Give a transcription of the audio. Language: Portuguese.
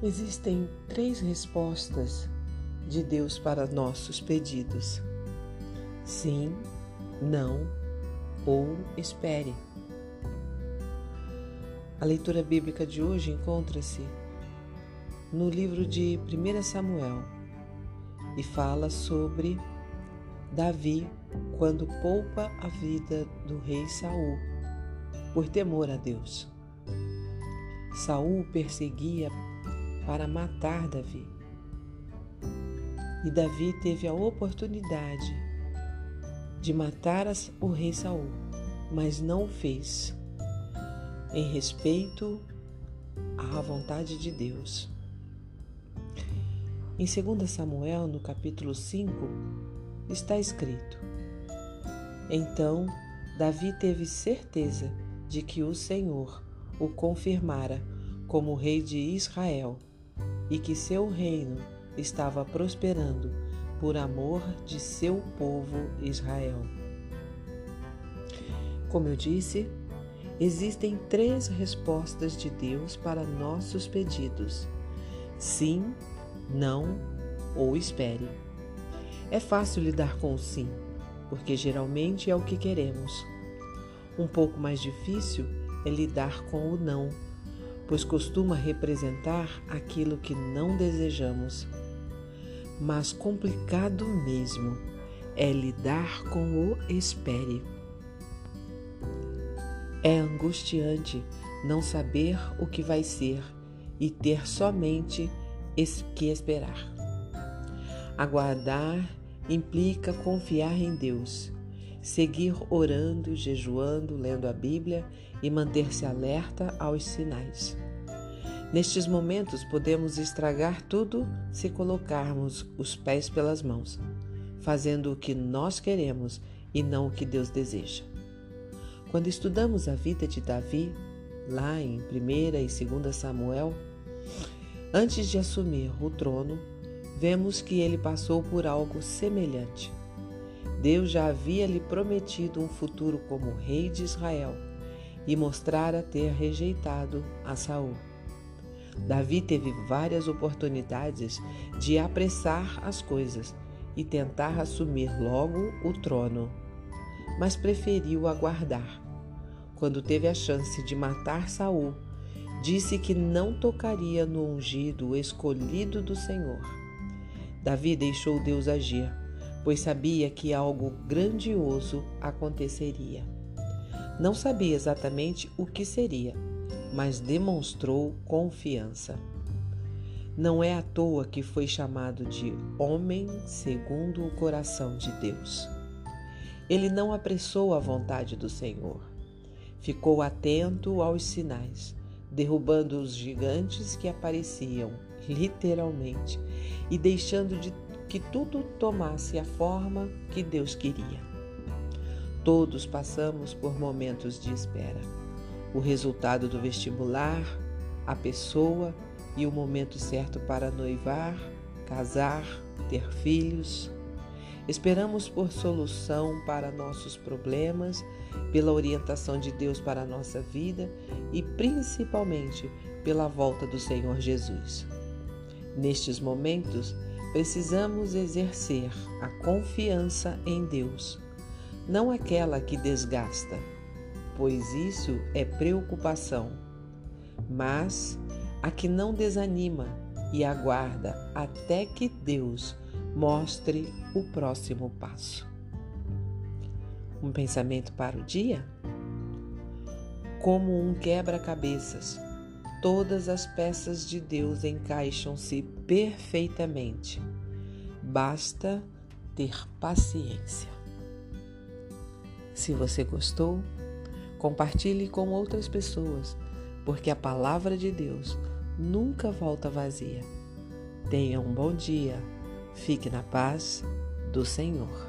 Existem três respostas de Deus para nossos pedidos: sim, não ou espere. A leitura bíblica de hoje encontra-se no livro de 1 Samuel e fala sobre Davi quando poupa a vida do rei Saul por temor a Deus. Saul perseguia para matar Davi. E Davi teve a oportunidade de matar o rei Saul, mas não o fez, em respeito à vontade de Deus. Em 2 Samuel, no capítulo 5, está escrito: Então Davi teve certeza de que o Senhor o confirmara como rei de Israel e que seu reino estava prosperando por amor de seu povo Israel. Como eu disse, existem três respostas de Deus para nossos pedidos: sim, não ou espere. É fácil lidar com o sim, porque geralmente é o que queremos. Um pouco mais difícil é lidar com o não pois costuma representar aquilo que não desejamos. Mas complicado mesmo é lidar com o espere. É angustiante não saber o que vai ser e ter somente que esperar. Aguardar implica confiar em Deus, seguir orando, jejuando, lendo a Bíblia e manter-se alerta aos sinais. Nestes momentos, podemos estragar tudo se colocarmos os pés pelas mãos, fazendo o que nós queremos e não o que Deus deseja. Quando estudamos a vida de Davi, lá em 1 e 2 Samuel, antes de assumir o trono, vemos que ele passou por algo semelhante. Deus já havia lhe prometido um futuro como rei de Israel e mostrara ter rejeitado a Saul. Davi teve várias oportunidades de apressar as coisas e tentar assumir logo o trono, mas preferiu aguardar. Quando teve a chance de matar Saul, disse que não tocaria no ungido escolhido do Senhor. Davi deixou Deus agir, pois sabia que algo grandioso aconteceria. Não sabia exatamente o que seria, mas demonstrou confiança. Não é à toa que foi chamado de homem segundo o coração de Deus. Ele não apressou a vontade do Senhor. Ficou atento aos sinais, derrubando os gigantes que apareciam, literalmente, e deixando de que tudo tomasse a forma que Deus queria. Todos passamos por momentos de espera. O resultado do vestibular, a pessoa e o momento certo para noivar, casar, ter filhos. Esperamos por solução para nossos problemas, pela orientação de Deus para a nossa vida e principalmente pela volta do Senhor Jesus. Nestes momentos, precisamos exercer a confiança em Deus não aquela que desgasta, pois isso é preocupação, mas a que não desanima e aguarda até que Deus mostre o próximo passo. Um pensamento para o dia? Como um quebra-cabeças, todas as peças de Deus encaixam-se perfeitamente. Basta ter paciência. Se você gostou, compartilhe com outras pessoas, porque a palavra de Deus nunca volta vazia. Tenha um bom dia. Fique na paz do Senhor.